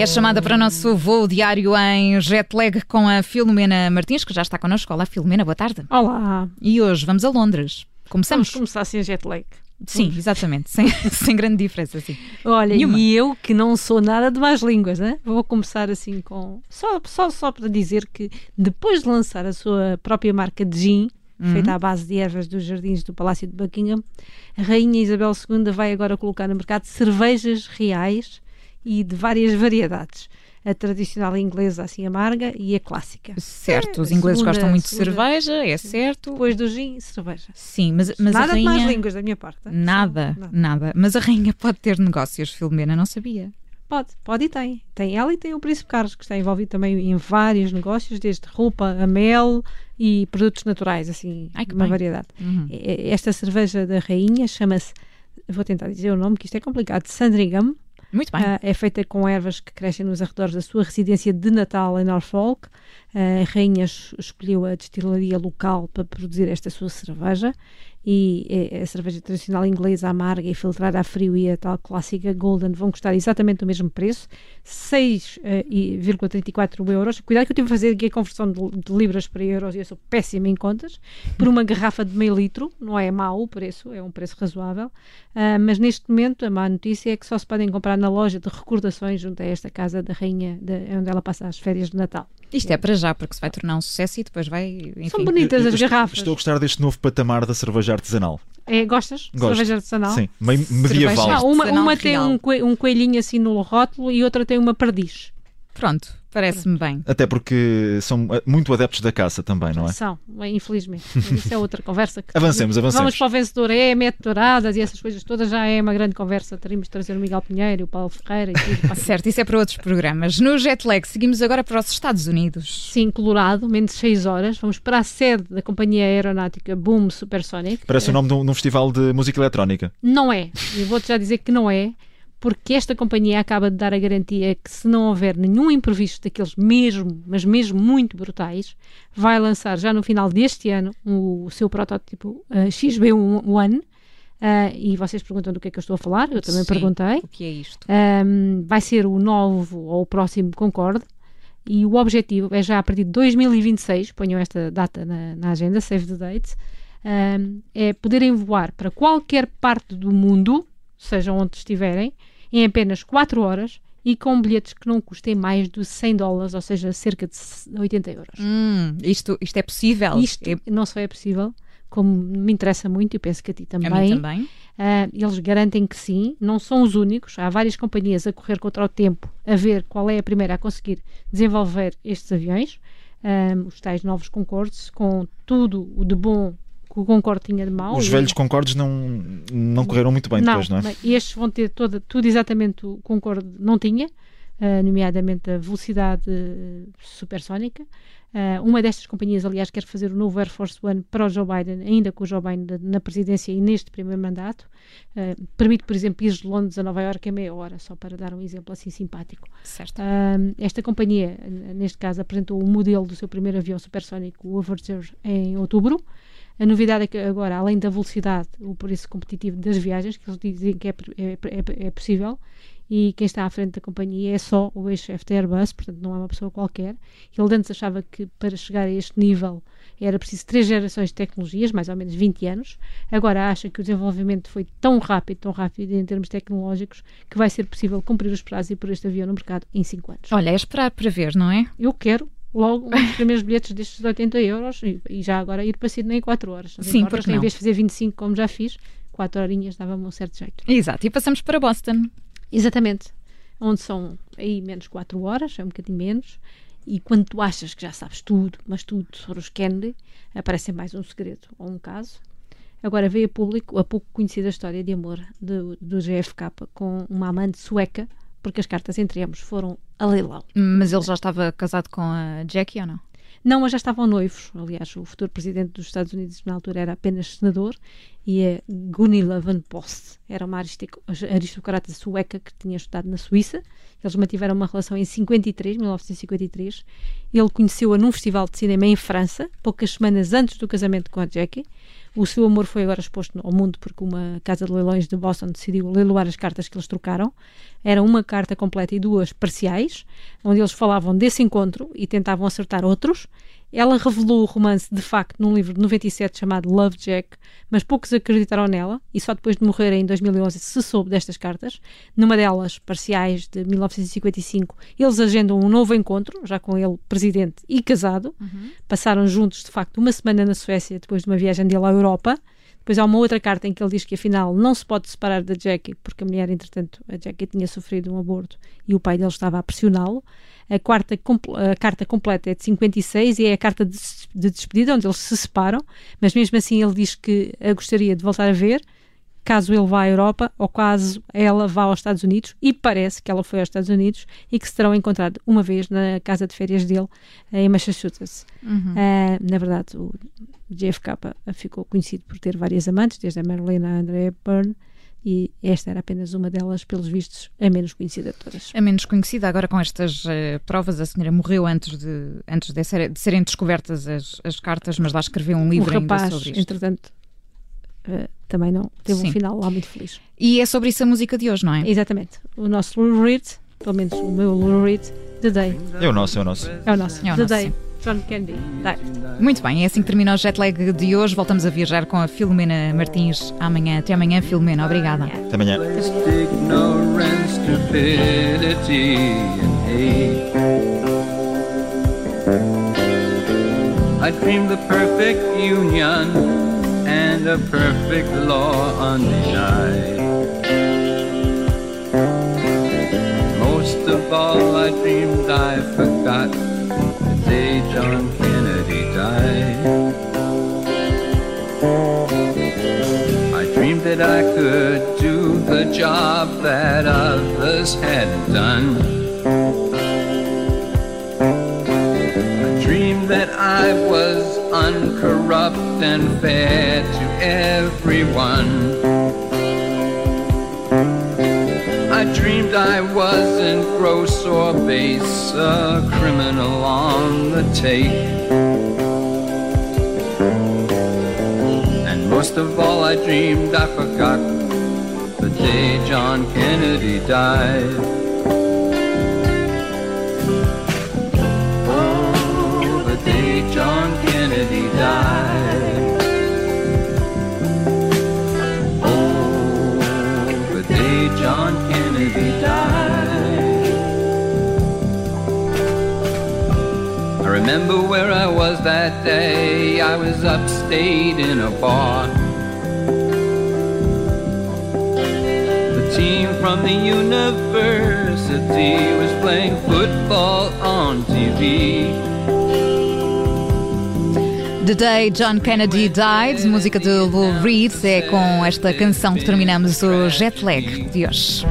É chamada para o nosso voo diário em jet lag com a Filomena Martins, que já está connosco. Olá, Filomena, boa tarde. Olá. E hoje vamos a Londres. Começamos? Vamos começar sem jet lag. Sim, exatamente, sem, sem grande diferença, sim. Olha, Nenhuma. e eu que não sou nada de mais línguas, né? vou começar assim com. Só, só, só para dizer que depois de lançar a sua própria marca de gin, uhum. feita à base de ervas dos jardins do Palácio de Buckingham, a Rainha Isabel II vai agora colocar no mercado cervejas reais e de várias variedades a tradicional inglesa assim amarga e a clássica. Certo, é, os ingleses segunda, gostam muito de cerveja, é certo. Depois do gin, cerveja. Sim, mas, mas nada a rainha... de mais línguas da minha parte. Nada, nada, nada. Mas a rainha pode ter negócios, Filomena, não sabia. Pode, pode e tem. Tem ela e tem o Príncipe Carlos, que está envolvido também em vários negócios, desde roupa a mel e produtos naturais, assim, Ai, uma bem. variedade. Uhum. Esta cerveja da rainha chama-se, vou tentar dizer o nome, que isto é complicado, Sandringham. Muito bem. Uh, é feita com ervas que crescem nos arredores da sua residência de Natal em Norfolk. Uh, a rainha escolheu a destilaria local para produzir esta sua cerveja e a cerveja tradicional inglesa amarga e filtrada a frio e a tal clássica Golden vão custar exatamente o mesmo preço, 6,34 uh, euros. Cuidado que eu tive a fazer aqui a conversão de, de, libras para euros e eu sou péssima em contas, por uma garrafa de meio litro, não é mau o preço, é um preço razoável, uh, mas neste momento a má notícia é que só se podem comprar na loja de recordações junto a esta casa da rainha, de, onde ela passa as férias de Natal. Isto é para já, porque se vai tornar um sucesso e depois vai. Enfim. São bonitas as garrafas. Estou a gostar deste novo patamar da cerveja artesanal. É, gostas? Gosto. Cerveja artesanal? Sim, meio medieval. Ah, uma, uma tem um, um coelhinho assim no rótulo e outra tem uma perdiz. Pronto, parece-me bem. Até porque são eh, muito adeptos da caça também, não é? São, infelizmente. Isso é outra conversa. Que avancemos, avancemos. Vamos para o vencedor, é, mete douradas e essas coisas todas, já é uma grande conversa. Teríamos de trazer o Miguel Pinheiro, o Paulo Ferreira e tudo. certo, isso é para outros programas. No jet lag, seguimos agora para os Estados Unidos. Sim, Colorado, menos 6 horas. Vamos para a sede da companhia aeronáutica Boom Supersonic. Parece o nome de um, de um festival de música eletrónica. Não é. Eu vou-te já dizer que não é porque esta companhia acaba de dar a garantia que se não houver nenhum imprevisto daqueles mesmo, mas mesmo muito brutais, vai lançar já no final deste ano o, seu protótipo uh, XB1 Uh, e vocês perguntam do que é que eu estou a falar, eu também Sim, perguntei. O que é isto? Um, vai ser o novo ou o próximo Concorde e o objetivo é já a partir de 2026, ponham esta data na, na agenda, save the date, um, é poderem voar para qualquer parte do mundo, seja onde estiverem, em apenas 4 horas e com bilhetes que não custem mais de 100 dólares, ou seja, cerca de 80 euros. Hum, isto, isto é possível? Isto é... não só é possível, como me interessa muito, e penso que a ti também. A mim também. Uh, eles garantem que sim, não são os únicos. Há várias companhias a correr contra o tempo, a ver qual é a primeira a conseguir desenvolver estes aviões. Um, ah, os tais novos Concordes, com tudo o de bom que o Concorde tinha de mau. Os velhos Concordes não, não correram muito bem não, depois, não é? Estes vão ter toda, tudo exatamente o Concorde não tinha, uh, nomeadamente a velocidade supersónica. Uh, uma destas companhias, aliás, quer fazer o novo Air Force One para o Joe Biden, ainda com o Joe Biden na presidência e neste primeiro mandato. Uh, permite, por exemplo, ir de Londres a Nova Iorque em meia hora, só para dar um exemplo assim simpático. Certo. Uh, esta companhia, neste caso, apresentou o modelo do seu primeiro avião supersónico, o Overture, em outubro. A novidade é que agora, além da velocidade, o preço competitivo das viagens, que eles dizem que é, é, é, é possível, e quem está à frente da companhia é só o ex-chefe da Airbus, portanto não é uma pessoa qualquer. Ele antes achava que para chegar a este nível era preciso três gerações de tecnologias, mais ou menos 20 anos. Agora acha que o desenvolvimento foi tão rápido, tão rápido em termos tecnológicos, que vai ser possível cumprir os prazos e pôr este avião no mercado em 5 anos. Olha, é esperar para ver, não é? Eu quero, logo um dos primeiros bilhetes destes 80 euros e, e, já agora ir para Sydney em 4 horas. Sim, horas, porque Em vez de fazer 25 como já fiz, 4 horinhas dava-me um certo jeito. Exato, e passamos para Boston. Exatamente, onde são aí menos 4 horas, é um bocadinho menos, e quando tu achas que já sabes tudo, mas tudo sobre os Kennedy, aparece mais um segredo ou um caso. Agora veio a público a pouco conhecida história de amor do, do GFK com uma amante sueca porque as cartas entre ambos foram a leilão. Mas ele já estava casado com a Jackie ou não? Não, mas já estavam noivos. Aliás, o futuro presidente dos Estados Unidos na altura era apenas senador e a Gunilla van Post era uma aristocrata sueca que tinha estudado na Suíça. Eles mantiveram uma relação em 53, 1953. Ele conheceu-a num festival de cinema em França, poucas semanas antes do casamento com a Jackie. O seu amor foi agora exposto ao mundo porque uma casa de leilões de Boston decidiu leiloar as cartas que eles trocaram. Era uma carta completa e duas parciais, onde eles falavam desse encontro e tentavam acertar outros. Ela revelou o romance de facto num livro de 97 chamado Love Jack, mas poucos acreditaram nela e só depois de morrer em 2011 se soube destas cartas. Numa delas, parciais de 1955, eles agendam um novo encontro, já com ele presidente e casado. Uhum. Passaram juntos de facto uma semana na Suécia depois de uma viagem dele à Europa. Depois há uma outra carta em que ele diz que afinal não se pode separar da Jackie, porque a mulher, entretanto, a Jackie tinha sofrido um aborto e o pai dele estava a pressioná-lo. A, quarta, a carta completa é de 56 e é a carta de, de despedida, onde eles se separam, mas mesmo assim ele diz que a gostaria de voltar a ver, caso ele vá à Europa ou caso ela vá aos Estados Unidos, e parece que ela foi aos Estados Unidos e que se terão encontrado uma vez na casa de férias dele em Massachusetts. Uhum. Uh, na verdade, o JFK ficou conhecido por ter várias amantes, desde a Marilyn a Andrea Byrne, e esta era apenas uma delas, pelos vistos, a menos conhecida de todas. A menos conhecida, agora com estas uh, provas, a senhora morreu antes de, antes de, ser, de serem descobertas as, as, cartas, mas lá escreveu um livro o rapaz, ainda sobre isto. entretanto, uh, também não teve Sim. um final lá muito feliz. E é sobre isso a música de hoje, não é? Exatamente. O nosso Lou Reed, pelo menos o meu Lou Reed, The Day. É o nosso, é o nosso. É o nosso, é o The nosso, Day. Sim. John Candy. Muito bem, é assim que termina o jet lag de hoje. Voltamos a viajar com a Filomena Martins amanhã. Até amanhã, Filomena. Obrigada. Até amanhã. I dreamed the perfect union and a perfect law undenied. Most of all, I dreamed I forgot the day John Kennedy died. I dreamed that I could do the job that others hadn't done. Dreamed that I was uncorrupt and fair to everyone. I dreamed I wasn't gross or base, a criminal on the take. And most of all, I dreamed I forgot the day John Kennedy died. That day. I was upstate in a bar. The team from the university was playing football on TV. The Day John Kennedy Died, música de Lou Reed, é com esta canção que terminamos o jet lag de hoje.